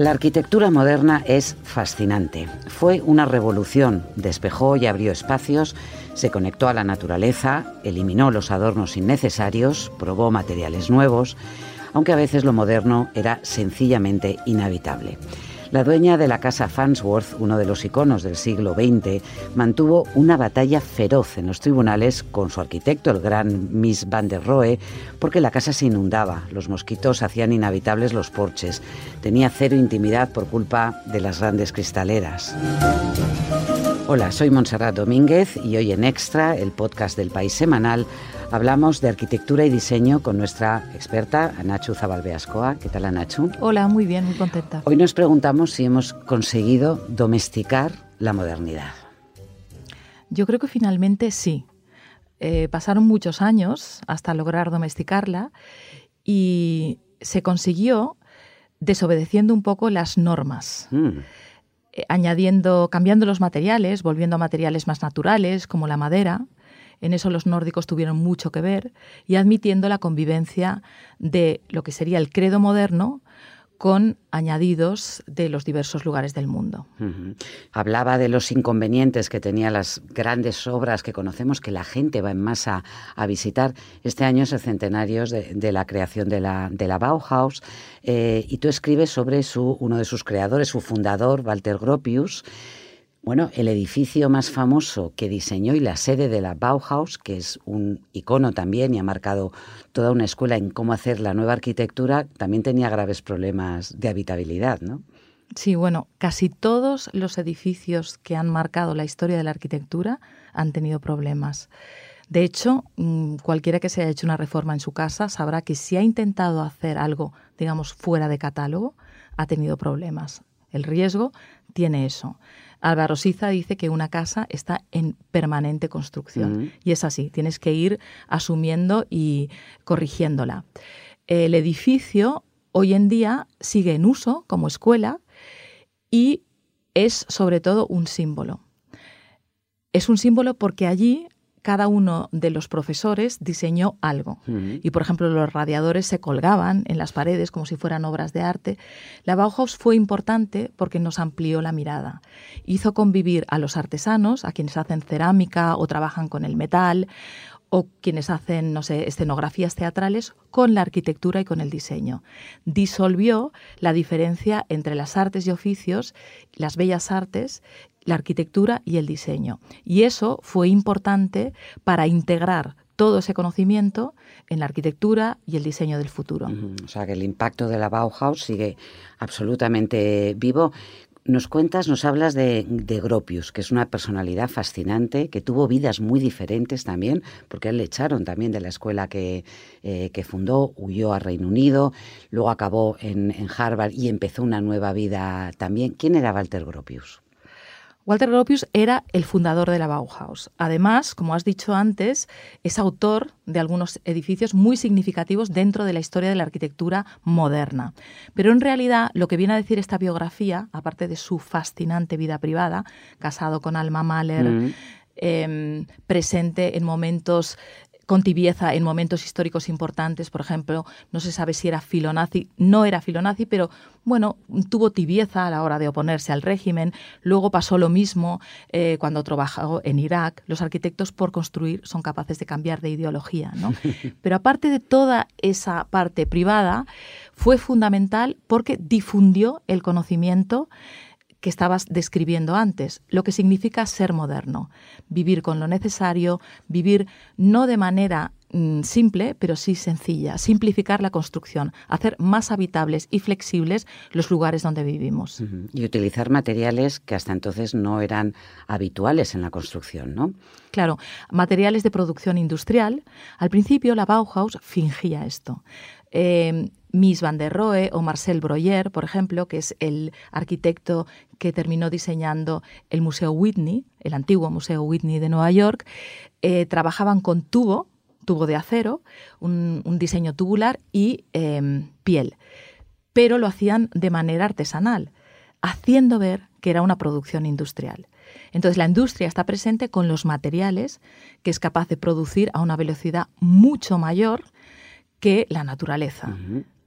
La arquitectura moderna es fascinante. Fue una revolución, despejó y abrió espacios, se conectó a la naturaleza, eliminó los adornos innecesarios, probó materiales nuevos, aunque a veces lo moderno era sencillamente inhabitable. La dueña de la casa Fansworth, uno de los iconos del siglo XX, mantuvo una batalla feroz en los tribunales con su arquitecto, el gran Miss Van der Rohe, porque la casa se inundaba, los mosquitos hacían inhabitables los porches, tenía cero intimidad por culpa de las grandes cristaleras. Hola, soy Montserrat Domínguez y hoy en Extra, el podcast del País Semanal, Hablamos de arquitectura y diseño con nuestra experta, Anachu Zabalbeascoa. ¿Qué tal, Anachu? Hola, muy bien, muy contenta. Hoy nos preguntamos si hemos conseguido domesticar la modernidad. Yo creo que finalmente sí. Eh, pasaron muchos años hasta lograr domesticarla y se consiguió desobedeciendo un poco las normas. Mm. Eh, añadiendo, cambiando los materiales, volviendo a materiales más naturales, como la madera, en eso los nórdicos tuvieron mucho que ver y admitiendo la convivencia de lo que sería el credo moderno con añadidos de los diversos lugares del mundo. Hablaba de los inconvenientes que tenían las grandes obras que conocemos, que la gente va en masa a visitar. Este año es el centenario de, la creación de la, Bauhaus eh, y tú escribes sobre su, uno de sus creadores, su fundador, Walter Gropius, bueno, el edificio más famoso que diseñó y la sede de la Bauhaus, que es un icono también y ha marcado toda una escuela en cómo hacer la nueva arquitectura, también tenía graves problemas de habitabilidad, ¿no? Sí, bueno, casi todos los edificios que han marcado la historia de la arquitectura han tenido problemas. De hecho, mm, cualquiera que se haya hecho una reforma en su casa sabrá que si ha intentado hacer algo, digamos, fuera de catálogo, ha tenido problemas. El riesgo tiene eso. Álvaro Siza dice que una casa está en permanente construcción. Y es así, tienes que ir asumiendo y corrigiéndola. El edificio hoy en día sigue en uso como escuela y es sobre todo un símbolo. Es un símbolo porque allí cada uno de los profesores diseñó algo. Y, por ejemplo, los radiadores se colgaban en las paredes como si fueran obras de arte. La Bauhaus fue importante porque nos amplió la mirada. Hizo convivir a los artesanos, a quienes hacen cerámica o trabajan con el metal, o quienes hacen, no sé, escenografías teatrales con la arquitectura y con el diseño. Disolvió la diferencia entre las artes y oficios, las bellas artes la arquitectura y el diseño. Y eso fue importante para integrar todo ese conocimiento en la arquitectura y el diseño del futuro. O sea que el impacto de la Bauhaus sigue absolutamente vivo. Nos cuentas, nos hablas de, Gropius, que es una personalidad fascinante, que tuvo vidas muy diferentes también, porque él le echaron también de la escuela que, eh, que fundó, huyó a Reino Unido, luego acabó en, en Harvard y empezó una nueva vida también. ¿Quién era Walter Gropius? Walter Gropius era el fundador de la Bauhaus. Además, como has dicho antes, es autor de algunos edificios muy significativos dentro de la historia de la arquitectura moderna. Pero en realidad lo que viene a decir esta biografía, aparte de su fascinante vida privada, casado con Alma Mahler, mm. em, presente en momentos con tibieza en momentos históricos importantes, por ejemplo, no se sabe si era filonazi, no era filonazi, pero bueno, tuvo tibieza a la hora de oponerse al régimen. Luego pasó lo mismo eh, cuando trabajó en Irak. Los arquitectos por construir son capaces de cambiar de ideología, ¿no? Pero aparte de toda esa parte privada, fue fundamental porque difundió el conocimiento que estabas describiendo antes, lo que significa ser moderno, vivir con lo necesario, vivir no de manera mm, simple, pero sí sencilla, simplificar la construcción, hacer más habitables y flexibles los lugares donde vivimos. Y utilizar materiales que hasta entonces no eran habituales en la construcción, ¿no? Claro, materiales de producción industrial. Al principio la Bauhaus fingía esto. Eh, Miss Van der Rohe o Marcel Breuer, por ejemplo, que es el arquitecto que terminó diseñando el Museo Whitney, el antiguo Museo Whitney de Nueva York, eh, trabajaban con tubo, tubo de acero, un, diseño tubular y em, piel, pero lo hacían de manera artesanal, haciendo ver que era una producción industrial. Entonces la industria está presente con los materiales que es capaz de producir a una velocidad mucho mayor que la naturaleza.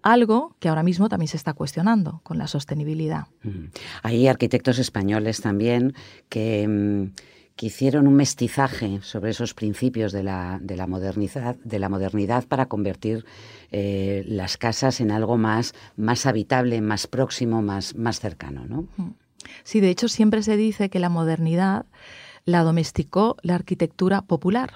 Algo que ahora mismo también se está cuestionando con la sostenibilidad. Mm. Hay arquitectos españoles también que, mm, que hicieron un mestizaje sobre esos principios de la, de la, modernidad, de la modernidad para convertir eh, las casas en algo más, más habitable, más próximo, más, más cercano. ¿no? Mm. Sí, de hecho siempre se dice que la modernidad la domesticó la arquitectura popular.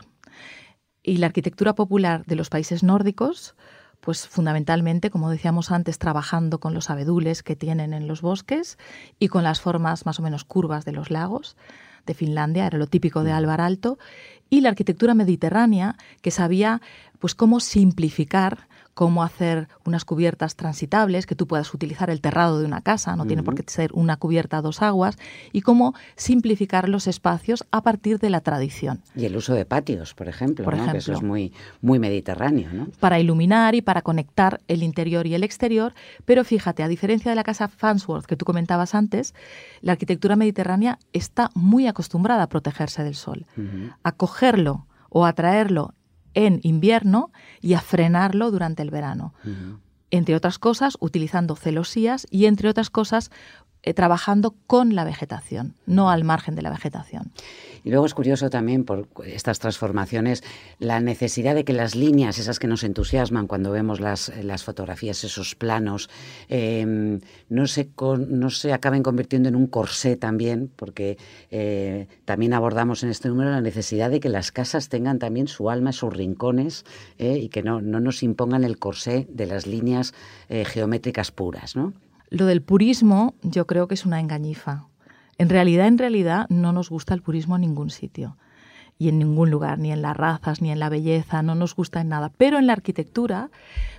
Y la arquitectura popular de los países nórdicos pues fundamentalmente, como decíamos antes, trabajando con los abedules que tienen en los bosques y con las formas más o menos curvas de los lagos de Finlandia, era lo típico de mm. Álvar Alto, y la arquitectura mediterránea que sabía pues cómo simplificar cómo hacer unas cubiertas transitables, que tú puedas utilizar el terrado de una casa, no tiene por qué ser una cubierta a dos aguas, y cómo simplificar los espacios a partir de la tradición. Y el uso de patios, por ejemplo, por ejemplo que eso es muy, muy mediterráneo. ¿no? Para iluminar y para conectar el interior y el exterior, pero fíjate, a diferencia de la casa Fansworth que tú comentabas antes, la arquitectura mediterránea está muy acostumbrada a protegerse del sol, a cogerlo o atraerlo en invierno y a frenarlo durante el verano. Entre otras cosas, utilizando celosías y entre otras cosas, eh, trabajando con la vegetación, no al margen de la vegetación. Y luego es curioso también por estas transformaciones la necesidad de que las líneas, esas que nos entusiasman cuando vemos las, fotografías, esos planos, em, no, se no se acaben convirtiendo en un corsé también, porque eh, también abordamos en este número la necesidad de que las casas tengan también su alma, sus rincones, eh, y que no, no nos impongan el corsé de las líneas geométricas puras, ¿no? Lo del purismo yo creo que es una engañifa. En realidad, en realidad, no nos gusta el purismo en ningún sitio y en ningún lugar, ni en las razas, ni en la belleza, no nos gusta en nada. Pero en la arquitectura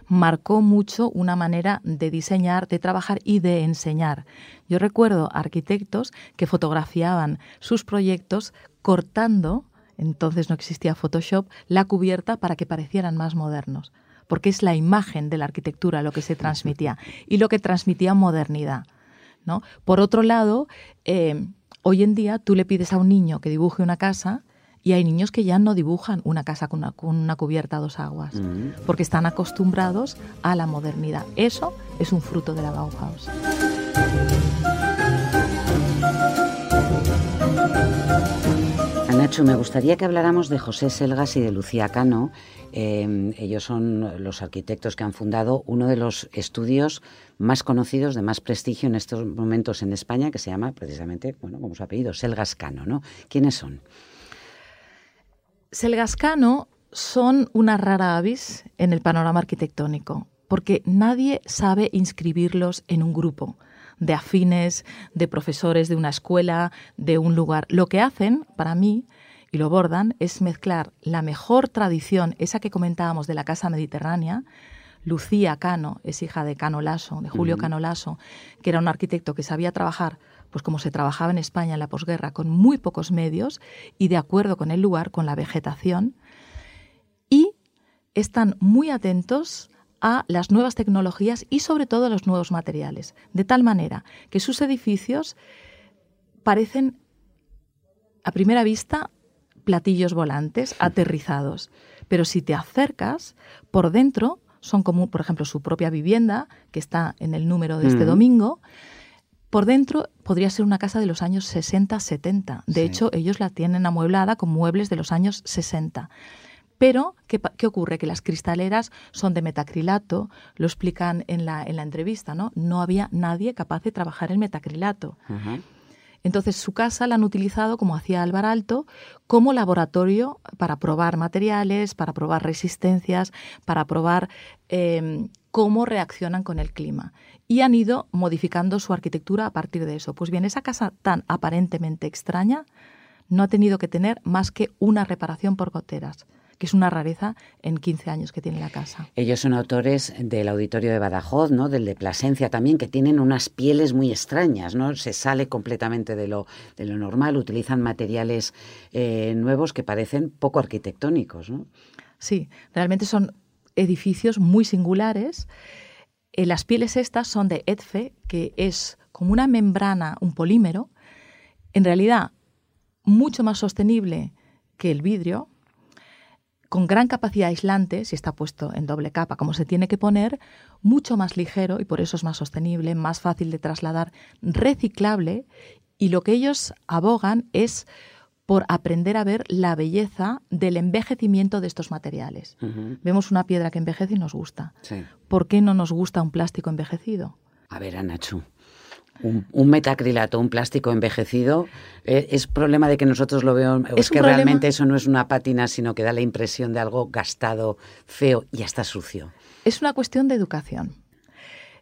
marcó mucho una manera de diseñar, de trabajar y de enseñar. Yo recuerdo arquitectos que fotografiaban sus proyectos cortando, entonces no existía Photoshop, la cubierta para que parecieran más modernos porque es la imagen de la arquitectura lo que se transmitía y lo que transmitía modernidad. ¿no? Por otro lado, eh, hoy en día tú le pides a un niño que dibuje una casa y hay niños que ya no dibujan una casa con una, cubierta a dos aguas, mm. porque están acostumbrados a la modernidad. Eso es un fruto de la Bauhaus. Nacho, me gustaría que habláramos de José Selgas y de Lucía Cano. Em, ellos son los arquitectos que han fundado uno de los estudios más conocidos, de más prestigio en estos momentos en España, que se llama precisamente, bueno, como su apellido, Selgas Cano, ¿no? ¿Quiénes son? Selgas Cano son una rara avis en el panorama arquitectónico, porque nadie sabe inscribirlos en un grupo de afines, de profesores de una escuela, de un lugar. Lo que hacen, para mí, y lo bordan, es mezclar la mejor tradición, esa que comentábamos de la Casa Mediterránea, Lucía Cano es hija de Cano Lasso, de Julio Cano Lasso, que era un arquitecto que sabía trabajar, pues como se trabajaba en España en la posguerra, con muy pocos medios y de acuerdo con el lugar, con la vegetación, y están muy atentos a las nuevas tecnologías y sobre todo a los nuevos materiales, de tal manera que sus edificios parecen a primera vista platillos volantes aterrizados, pero si te acercas, por dentro son como, por ejemplo, su propia vivienda, que está en el número de este domingo, por dentro podría ser una casa de los años 60-70. De hecho, ellos la tienen amueblada con muebles de los años 60. Pero, ¿qué, ocurre? Que las cristaleras son de metacrilato, lo explican en la, en la entrevista, ¿no? No había nadie capaz de trabajar en metacrilato. Entonces, su casa la han utilizado, como hacía Álvar Alto, como laboratorio para probar materiales, para probar resistencias, para probar em, cómo reaccionan con el clima. Y han ido modificando su arquitectura a partir de eso. Pues bien, esa casa tan aparentemente extraña no ha tenido que tener más que una reparación por goteras que es una rareza en 15 años que tiene la casa. Ellos son autores del Auditorio de Badajoz, ¿no? del de Plasencia también, que tienen unas pieles muy extrañas, ¿no? se sale completamente de lo, de lo normal, utilizan materiales eh, nuevos que parecen poco arquitectónicos. ¿no? Sí, realmente son edificios muy singulares. Eh, las pieles estas son de EDFE, que es como una membrana, un polímero, en realidad mucho más sostenible que el vidrio, con gran capacidad aislante, si está puesto en doble capa como se tiene que poner, mucho más ligero y por eso es más sostenible, más fácil de trasladar, reciclable y lo que ellos abogan es por aprender a ver la belleza del envejecimiento de estos materiales. Vemos una piedra que envejece y nos gusta. ¿Por qué no nos gusta un plástico envejecido? A ver, Anachu, un, metacrilato, un plástico envejecido, eh, ¿es problema de que nosotros lo veamos? ¿Es, que realmente eso no es una pátina, sino que da la impresión de algo gastado, feo y hasta sucio? Es una cuestión de educación.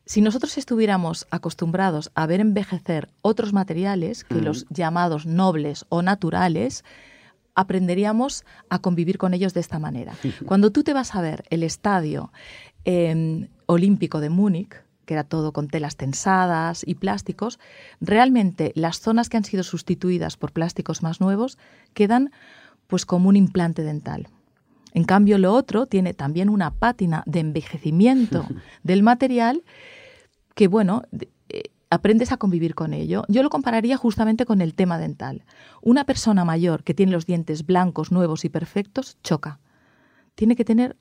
Si nosotros estuviéramos acostumbrados a ver envejecer otros materiales que los llamados nobles o naturales, aprenderíamos a convivir con ellos de esta manera. Cuando tú te vas a ver el estadio em, olímpico de Múnich, que era todo con telas tensadas y plásticos, realmente las zonas que han sido sustituidas por plásticos más nuevos quedan pues como un implante dental. En cambio, lo otro tiene también una pátina de envejecimiento del material que, bueno, eh, aprendes a convivir con ello. Yo lo compararía justamente con el tema dental. Una persona mayor que tiene los dientes blancos, nuevos y perfectos, choca. Tiene que tener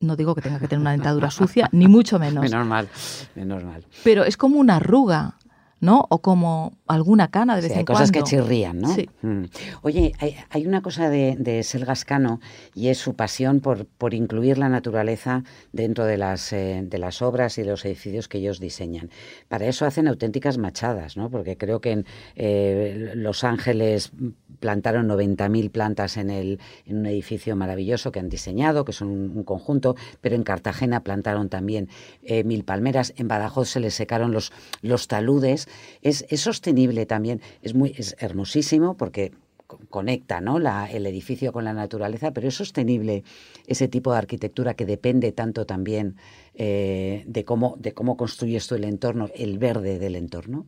no digo que tenga que tener una dentadura sucia, ni mucho menos. Menos mal, menos mal. Pero es como una arruga. ¿no? O como alguna cana de vez en cosas que chirrían, ¿no? Sí. Mm. Oye, hay, una cosa de, de Selgascano y es su pasión por, por incluir la naturaleza dentro de las, eh, de las obras y de los edificios que ellos diseñan. Para eso hacen auténticas machadas, ¿no? Porque creo que en eh, Los Ángeles plantaron 90.000 plantas en, el, en un edificio maravilloso que han diseñado, que son un, conjunto, pero en Cartagena plantaron también eh, mil palmeras, en Badajoz se les secaron los, los taludes. Es, es sostenible también, es, muy, es hermosísimo porque conecta ¿no? La, el edificio con la naturaleza, pero es sostenible ese tipo de arquitectura que depende tanto también eh, de, cómo, de cómo construyes tú el entorno, el verde del entorno.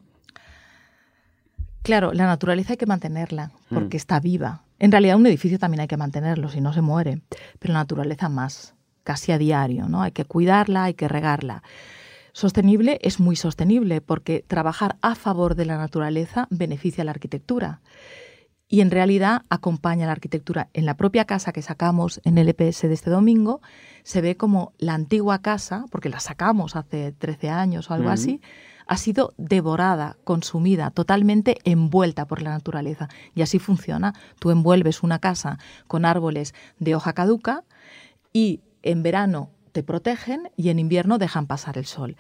Claro, la naturaleza hay que mantenerla porque mm. está viva. En realidad un edificio también hay que mantenerlo, si no se muere, pero la naturaleza más, casi a diario, ¿no? Hay que cuidarla, hay que regarla. Sostenible es muy sostenible porque trabajar a favor de la naturaleza beneficia a la arquitectura y en realidad acompaña a la arquitectura. En la propia casa que sacamos en el EPS de este domingo, se ve como la antigua casa, porque la sacamos hace 13 años o algo así, ha sido devorada, consumida, totalmente envuelta por la naturaleza. Y así funciona. Tú envuelves una casa con árboles de hoja caduca y en verano te protegen y en invierno dejan pasar el sol.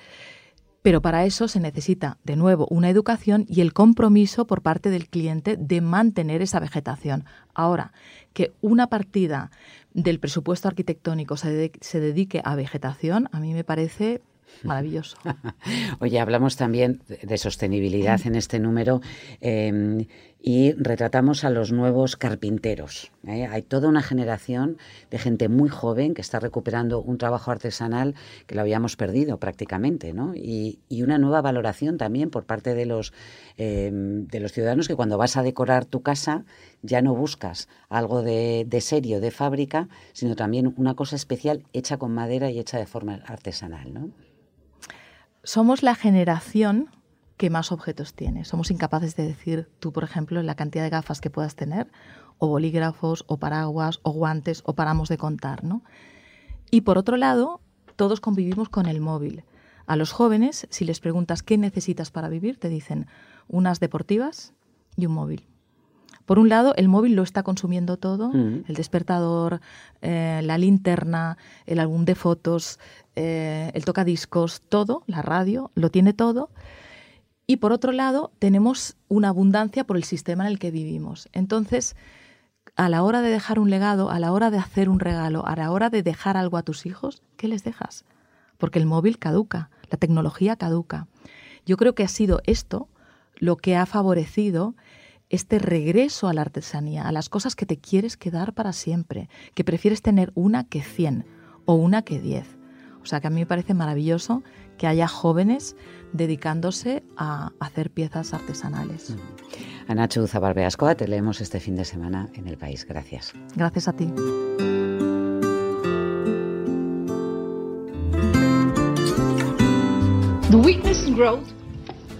Pero para eso se necesita, de nuevo, una educación y el compromiso por parte del cliente de mantener esa vegetación. Ahora, que una partida del presupuesto arquitectónico se, dedique a vegetación, a mí me parece Maravilloso. Oye, hablamos también de sostenibilidad en este número em, y retratamos a los nuevos carpinteros. ¿eh? Hay toda una generación de gente muy joven que está recuperando un trabajo artesanal que lo habíamos perdido prácticamente, ¿no? Y, una nueva valoración también por parte de los, em, de los ciudadanos que cuando vas a decorar tu casa ya no buscas algo de, de serio, de fábrica, sino también una cosa especial hecha con madera y hecha de forma artesanal, ¿no? Somos la generación que más objetos tiene. Somos incapaces de decir, tú, por ejemplo, la cantidad de gafas que puedas tener, o bolígrafos, o paraguas, o guantes, o paramos de contar, ¿no? Y por otro lado, todos convivimos con el móvil. A los jóvenes, si les preguntas qué necesitas para vivir, te dicen unas deportivas y un móvil. Por un lado, el móvil lo está consumiendo todo, mm. el despertador, eh, la linterna, el álbum de fotos, eh, el tocadiscos, todo, la radio, lo tiene todo. Y por otro lado, tenemos una abundancia por el sistema en el que vivimos. Entonces, a la hora de dejar un legado, a la hora de hacer un regalo, a la hora de dejar algo a tus hijos, ¿qué les dejas? Porque el móvil caduca, la tecnología caduca. Yo creo que ha sido esto lo que ha favorecido este regreso a la artesanía, a las cosas que te quieres quedar para siempre, que prefieres tener una que cien o una que diez. O sea que a mí me parece maravilloso que haya jóvenes dedicándose a hacer piezas artesanales. Mm. Anacho Zabarbeascoa, te leemos este fin de semana en El País. Gracias. Gracias a ti. The weakness in growth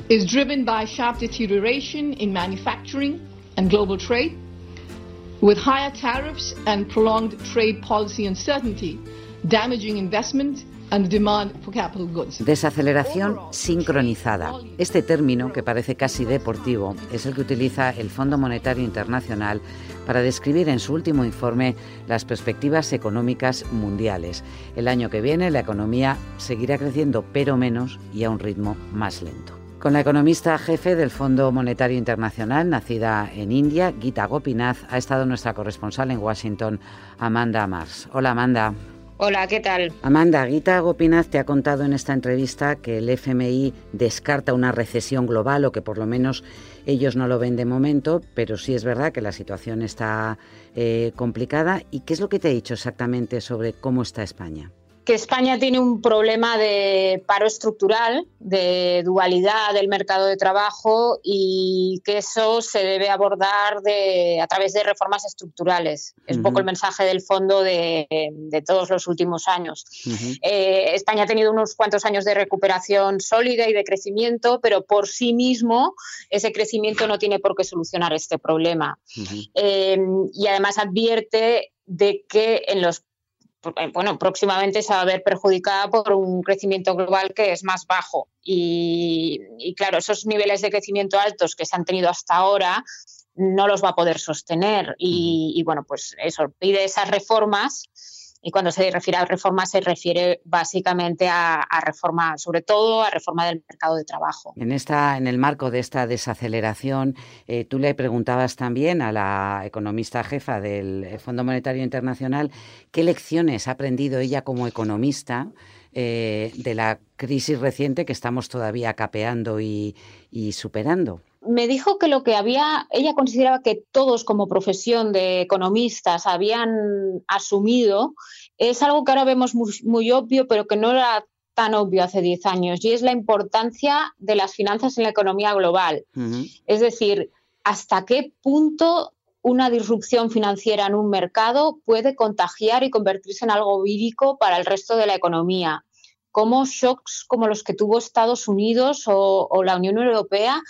is driven by sharp deterioration in manufacturing and global trade, with higher tariffs and prolonged trade policy uncertainty, damaging investment Desaceleración sincronizada. Este término, que parece casi deportivo, es el que utiliza el Fondo Monetario Internacional para describir en su último informe las perspectivas económicas mundiales. El año que viene la economía seguirá creciendo, pero menos y a un ritmo más lento. Con la economista jefe del Fondo Monetario Internacional, nacida en India, Gita Gopinath, ha estado nuestra corresponsal en Washington, Amanda Mars. Hola, Amanda. Hola, ¿qué tal? Amanda, Guita Gopinaz te ha contado en esta entrevista que el FMI descarta una recesión global o que por lo menos ellos no lo ven de momento, pero sí es verdad que la situación está eh, complicada. ¿Y qué es lo que te ha dicho exactamente sobre cómo está España? Que España tiene un problema de paro estructural, de dualidad del mercado de trabajo y que eso se debe abordar de, a través de reformas estructurales. Es un poco el mensaje del fondo de, todos los últimos años. Eh, España ha tenido unos cuantos años de recuperación sólida y de crecimiento, pero por sí mismo ese crecimiento no tiene por qué solucionar este problema. Eh, y además advierte de que en los bueno, próximamente se va a ver perjudicada por un crecimiento global que es más bajo. Y, claro, esos niveles de crecimiento altos que se han tenido hasta ahora no los va a poder sostener. Y, y bueno, pues eso, pide esas reformas y cuando se refiere a reforma se refiere básicamente a, reforma, sobre todo a reforma del mercado de trabajo. En, esta, en el marco de esta desaceleración, eh, tú le preguntabas también a la economista jefa del Fondo Monetario Internacional qué lecciones ha aprendido ella como economista eh, de la crisis reciente que estamos todavía capeando y superando me dijo que lo que había, ella consideraba que todos como profesión de economistas habían asumido, es algo que ahora vemos muy, obvio, pero que no era tan obvio hace 10 años, y es la importancia de las finanzas en la economía global. Es decir, hasta qué punto una disrupción financiera en un mercado puede contagiar y convertirse en algo vírico para el resto de la economía. Cómo shocks como los que tuvo Estados Unidos o la Unión Europea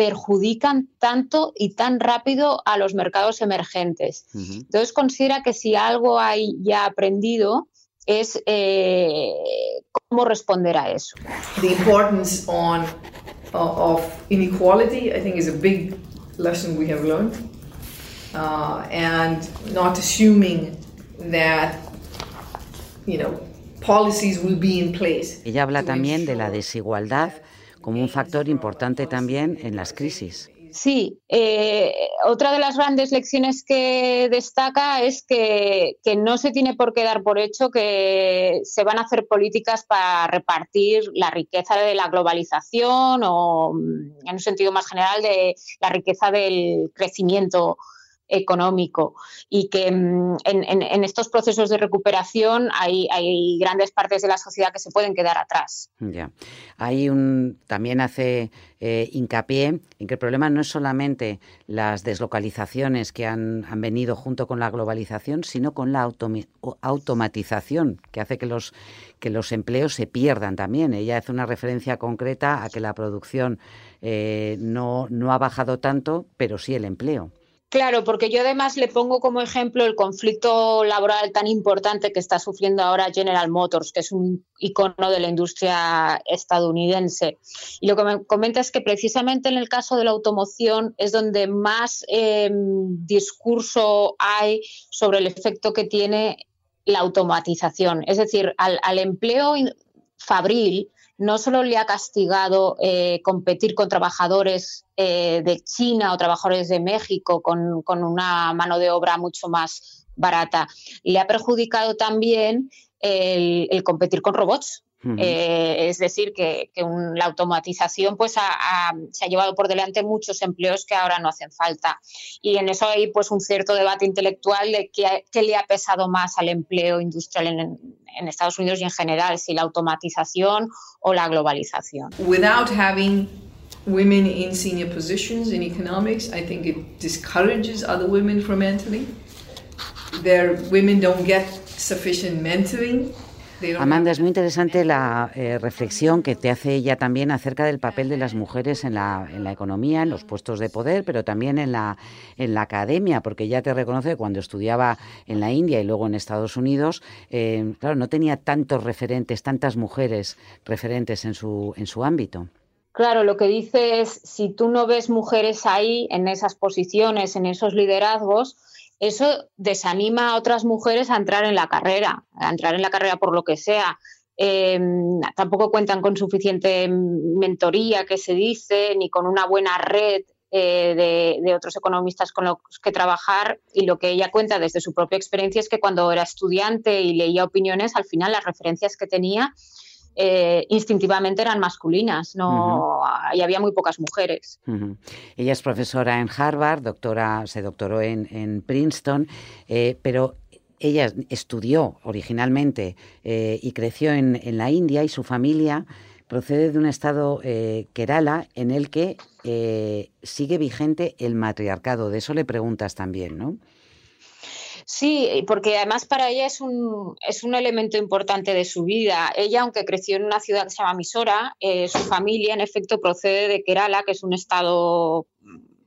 perjudican tanto y tan rápido a los mercados emergentes. Entonces considera que si algo hay ya aprendido es eh, cómo responder a eso. The importance on, uh, of inequality, I think, is a big lesson we have learned, uh, and not assuming that, you know, policies will be in place. Ella habla también de la desigualdad como un factor importante también en las crisis. Sí, eh, otra de las grandes lecciones que destaca es que, no se tiene por qué dar por hecho que se van a hacer políticas para repartir la riqueza de la globalización o, mm, en un sentido más general, de la riqueza del crecimiento económico y que mm, en, estos procesos de recuperación hay, grandes partes de la sociedad que se pueden quedar atrás. Ya. Hay un también hace eh, hincapié en que el problema no es solamente las deslocalizaciones que han, venido junto con la globalización, sino con la automatización que hace que los empleos se pierdan también. Ella hace una referencia concreta a que la producción eh, no ha bajado tanto, pero sí el empleo. Claro, porque yo además le pongo como ejemplo el conflicto laboral tan importante que está sufriendo ahora General Motors, que es un icono de la industria estadounidense. Y lo que me comenta es que precisamente en el caso de la automoción es donde más em, discurso hay sobre el efecto que tiene la automatización. Es decir, al, al empleo fabril no solo le ha castigado eh, competir con trabajadores eh, de China o trabajadores de México con, una mano de obra mucho más barata, le ha perjudicado también el competir con robots. Eh, es decir, que, la automatización pues, se ha llevado por delante muchos empleos que ahora no hacen falta. Y en eso hay pues, un cierto debate intelectual de qué, le ha pesado más al empleo industrial en, Estados Unidos y en general, si la automatización o la globalización. Without having women in senior positions in economics, I think it discourages other women from entering. Their women don't get sufficient mentoring Amanda, es muy interesante la eh, reflexión que te hace ella también acerca del papel de las mujeres en la, en la economía, en los puestos de poder, pero también en la, en la academia, porque ella te reconoce que cuando estudiaba en la India y luego en Estados Unidos, eh, claro, no tenía tantos referentes, tantas mujeres referentes en su, en su ámbito. Claro, lo que dice es, si tú no ves mujeres ahí, en esas posiciones, en esos liderazgos, eso desanima a otras mujeres a entrar en la carrera, a entrar en la carrera por lo que sea. Em, tampoco cuentan con suficiente mentoría, que se dice, ni con una buena red eh, de, otros economistas con los que trabajar. Y lo que ella cuenta desde su propia experiencia es que cuando era estudiante y leía opiniones, al final las referencias que tenía eh, instintivamente eran masculinas, no y había muy pocas mujeres. Ella es profesora en Harvard, doctora, se doctoró en, Princeton, eh, pero ella estudió originalmente eh, y creció en, la India y su familia procede de un estado Kerala en el que sigue vigente el matriarcado. De eso le preguntas también, ¿no? Sí, porque además para ella es un, es un elemento importante de su vida. Ella, aunque creció en una ciudad que se llama Misora, eh, su familia en efecto procede de Kerala, que es un estado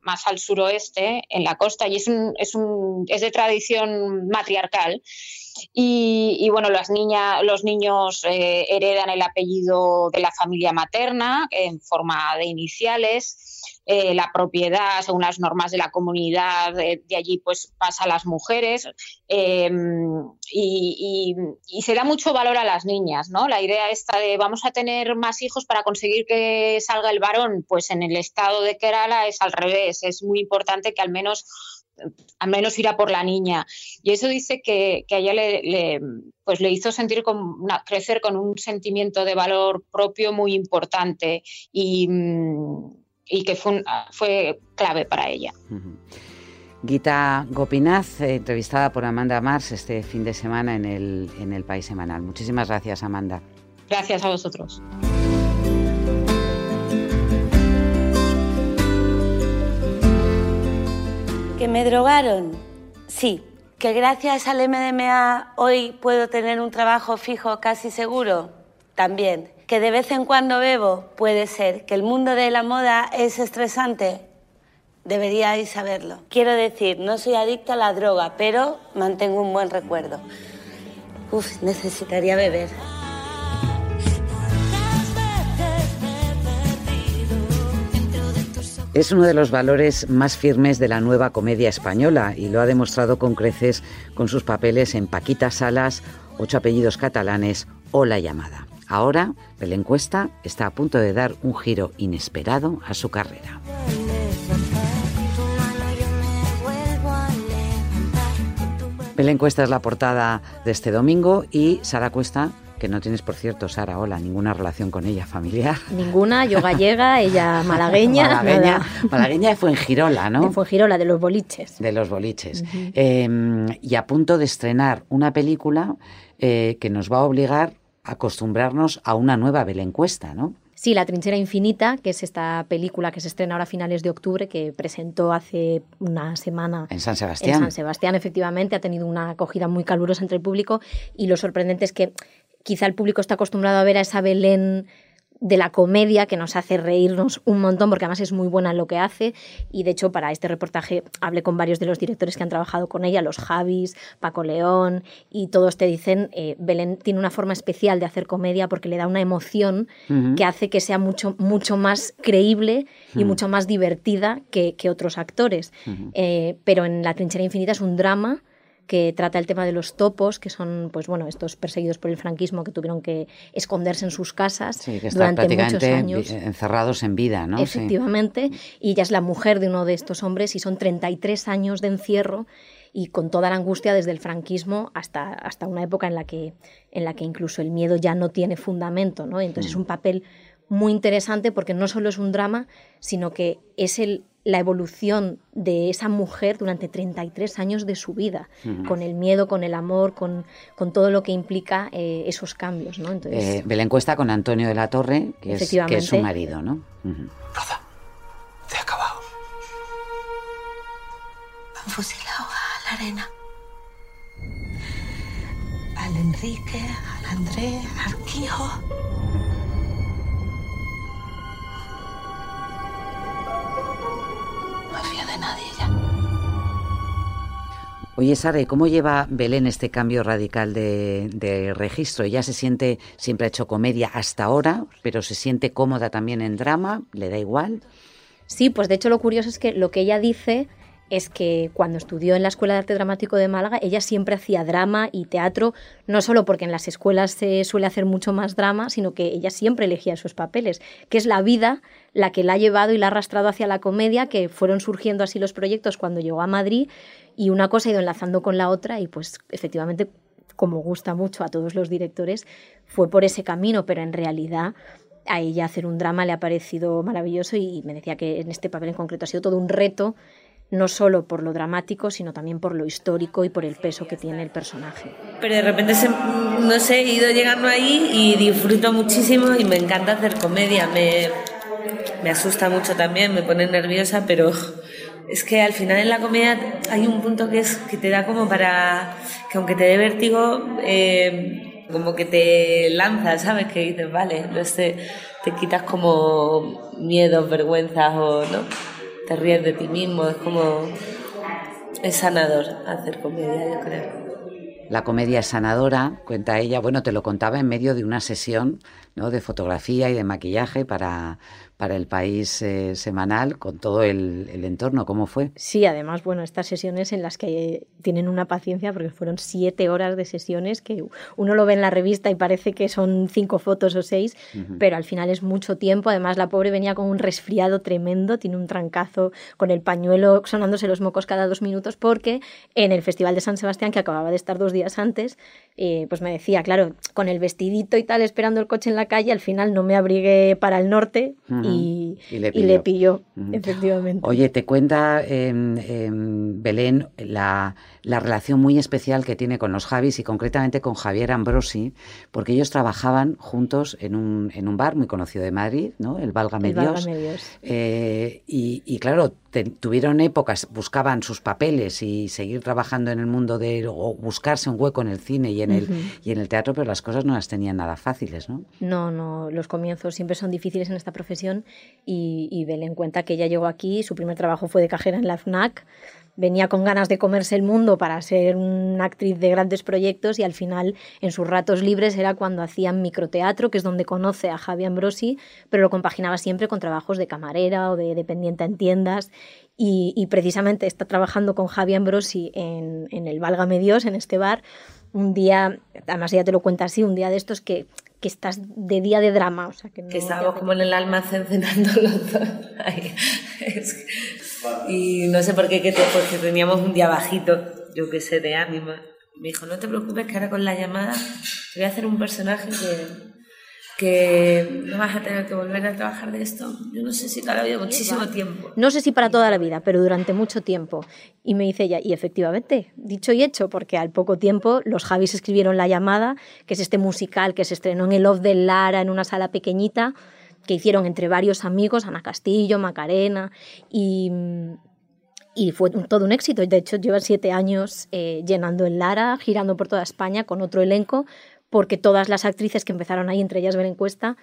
más al suroeste, en la costa, y es, un, es, un, es de tradición matriarcal. Y, bueno, las niñas, los niños eh, heredan el apellido de la familia materna en forma de iniciales. Eh, la propiedad, según las normas de la comunidad, de, allí pues pasa a las mujeres em, y, se da mucho valor a las niñas, ¿no? La idea esta de vamos a tener más hijos para conseguir que salga el varón, pues en el estado de Kerala es al revés, es muy importante que al menos al menos irá por la niña. Y eso dice que, a ella le, pues le hizo sentir crecer con un sentimiento de valor propio muy importante. Y, mm, y que fue, fue clave para ella. Gita Gopinath, eh, entrevistada por Amanda Mars este fin de semana en el, en el País Semanal. Muchísimas gracias, Amanda. Gracias a vosotros. ¿Que me drogaron? Sí. ¿Que gracias al MDMA hoy puedo tener un trabajo fijo casi seguro? También que de vez en cuando bebo, puede ser, que el mundo de la moda es estresante, deberíais saberlo. Quiero decir, no soy adicta a la droga, pero mantengo un buen recuerdo. Uf, necesitaría beber. Es uno de los valores más firmes de la nueva comedia española y lo ha demostrado con creces con sus papeles en Paquita Salas, Ocho apellidos catalanes o La llamada. Ahora, la encuesta está a punto de dar un giro inesperado a su carrera. La encuesta es la portada de este domingo y Sara Cuesta que no tienes, por cierto, Sara, hola, ninguna relación con ella familiar. Ninguna, yo gallega, ella malagueña. malagueña, malagueña de Fuengirola, ¿no? De Fuengirola, de los boliches. De los boliches. Em, y a punto de estrenar una película eh, que nos va a obligar acostumbrarnos a una nueva Belencuesta, ¿no? Sí, La Trinchera Infinita, que es esta película que se estrena ahora a finales de octubre, que presentó hace una semana. En San Sebastián. En San Sebastián, efectivamente, ha tenido una acogida muy calurosa entre el público y lo sorprendente es que quizá el público está acostumbrado a ver a esa Belén de la comedia que nos hace reírnos un montón porque además es muy buena en lo que hace. Y de hecho para este reportaje hablé con varios de los directores que han trabajado con ella, los Javis, Paco León y todos te dicen eh, Belén tiene una forma especial de hacer comedia porque le da una emoción que hace que sea mucho, mucho más creíble y mucho más divertida que, otros actores. Eh, pero en La trinchera infinita es un drama que trata el tema de los topos, que son pues bueno, estos perseguidos por el franquismo que tuvieron que esconderse en sus casas durante muchos años. encerrados en vida, ¿no? Efectivamente, y ella es la mujer de uno de estos hombres y son 33 años de encierro y con toda la angustia desde el franquismo hasta, hasta una época en la, que, en la que incluso el miedo ya no tiene fundamento, ¿no? Entonces es un papel muy interesante porque no solo es un drama, sino que es el, la evolución de esa mujer durante 33 años de su vida, con el miedo, con el amor, con, con todo lo que implica eh, esos cambios. ¿no? Entonces, eh, ve la encuesta con Antonio de la Torre, que es, que es su marido. ¿no? Rosa, te he acabado. Han fusilado a la arena. Al Enrique, al André, al Quijo. No fía de nadie ya. Oye, Sara, ¿y cómo lleva Belén este cambio radical de, de, registro? Ella se siente, siempre ha hecho comedia hasta ahora, pero se siente cómoda también en drama, le da igual. Sí, pues de hecho lo curioso es que lo que ella dice es que cuando estudió en la Escuela de Arte Dramático de Málaga, ella siempre hacía drama y teatro, no solo porque en las escuelas se suele hacer mucho más drama, sino que ella siempre elegía sus papeles, que es la vida la que la ha llevado y la ha arrastrado hacia la comedia, que fueron surgiendo así los proyectos cuando llegó a Madrid y una cosa ha ido enlazando con la otra y pues efectivamente, como gusta mucho a todos los directores, fue por ese camino, pero en realidad a ella hacer un drama le ha parecido maravilloso y me decía que en este papel en concreto ha sido todo un reto no solo por lo dramático, sino también por lo histórico y por el peso que tiene el personaje. Pero de repente, no sé, he ido llegando ahí y disfruto muchísimo y me encanta hacer comedia. Me, me asusta mucho también, me pone nerviosa, pero es que al final en la comedia hay un punto que, es, que te da como para, que aunque te dé vértigo, eh, como que te lanzas, ¿sabes? Que dices, vale, entonces te, te quitas como miedos, vergüenzas o, ¿no? Te ríes de ti mismo, es como... es sanador hacer comedia, yo creo. La comedia es sanadora, cuenta ella, bueno, te lo contaba en medio de una sesión ¿no? de fotografía y de maquillaje para, para el país eh, semanal con todo el, el, entorno. ¿Cómo fue? Sí, además, bueno, estas sesiones en las que tienen una paciencia, porque fueron siete horas de sesiones que uno lo ve en la revista y parece que son cinco fotos o seis, uh -huh. pero al final es mucho tiempo. Además, la pobre venía con un resfriado tremendo, tiene un trancazo con el pañuelo sonándose los mocos cada dos minutos, porque en el Festival de San Sebastián, que acababa de estar dos días antes, eh, pues me decía, claro, con el vestidito y tal, esperando el coche en la calle, al final no me abrigué para el norte uh -huh. y y, y, le pilló, y le pilló efectivamente. Oye, te cuenta eh, eh, Belén la, la, relación muy especial que tiene con los Javis y concretamente con Javier Ambrosi, porque ellos trabajaban juntos en un, en un bar muy conocido de Madrid, ¿no? El Válgame el Dios. Válgame Dios. Eh, y, y, claro, te, tuvieron épocas, buscaban sus papeles y seguir trabajando en el mundo de, o buscarse un hueco en el cine y en, uh -huh. el, y en el teatro, pero las cosas no las tenían nada fáciles, ¿no? No, no, los comienzos siempre son difíciles en esta profesión y, y en cuenta que ella llegó aquí, su primer trabajo fue de cajera en la FNAC, venía con ganas de comerse el mundo para ser una actriz de grandes proyectos y al final en sus ratos libres era cuando hacían microteatro, que es donde conoce a Javi Ambrosi, pero lo compaginaba siempre con trabajos de camarera o de dependiente en tiendas y, y precisamente está trabajando con Javi Ambrosi en, en el Válgame Dios, en este bar, un día, además ella te lo cuenta así, un día de estos que, que estás de día de drama. O sea, que, no que estábamos como en el almacén cenando los dos. Ay, es, y no sé por qué, que te, porque teníamos un día bajito, yo qué sé, de ánima. Me dijo, no te preocupes que ahora con la llamada te voy a hacer un personaje que, que no vas a tener que volver a trabajar de esto. Yo no sé si la vida, muchísimo tiempo. No sé si para toda la vida, pero durante mucho tiempo. Y me dice ella, y efectivamente, dicho y hecho, porque al poco tiempo los Javis escribieron La llamada, que es este musical que se estrenó en el Off de Lara, en una sala pequeñita, que hicieron entre varios amigos, Ana Castillo, Macarena, y, y fue todo un éxito. De hecho, llevan siete años eh, llenando el Lara, girando por toda España con otro elenco, porque todas las actrices que empezaron ahí, entre ellas Belén Cuesta,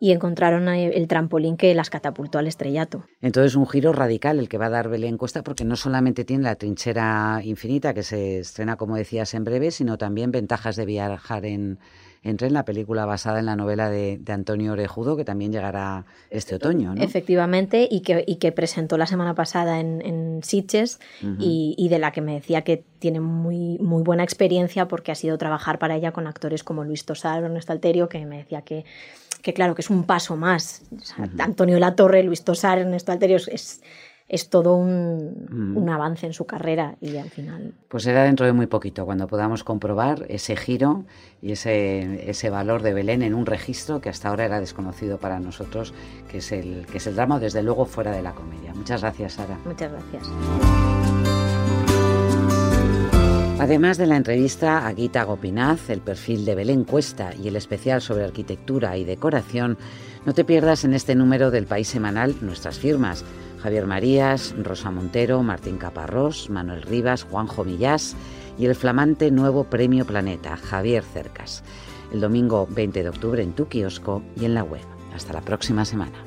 y encontraron el trampolín que las catapultó al estrellato. Entonces un giro radical el que va a dar Belén Cuesta porque no solamente tiene la trinchera infinita que se estrena como decías en breve, sino también ventajas de viajar en, en tren, la película basada en la novela de, de, Antonio Orejudo que también llegará este otoño. ¿no? Efectivamente y que, y que presentó la semana pasada en, en Sitges uh -huh. y, y, de la que me decía que tiene muy, muy buena experiencia porque ha sido trabajar para ella con actores como Luis Tosar Ernesto Alterio que me decía que que claro, que es un paso más. O sea, uh -huh. Antonio Latorre, Luis Tosar, Ernesto Alterio, es, es todo un, mm. un, avance en su carrera y al final. Pues será dentro de muy poquito cuando podamos comprobar ese giro y ese, ese valor de Belén en un registro que hasta ahora era desconocido para nosotros, que es el, que es el drama, desde luego fuera de la comedia. Muchas gracias, Sara. Muchas gracias. Además de la entrevista a Guita Gopinaz, el perfil de Belén Cuesta y el especial sobre arquitectura y decoración, no te pierdas en este número del País Semanal nuestras firmas. Javier Marías, Rosa Montero, Martín Caparrós, Manuel Rivas, Juanjo Millás y el flamante nuevo Premio Planeta, Javier Cercas. El domingo 20 de octubre en tu kiosco y en la web. Hasta la próxima semana.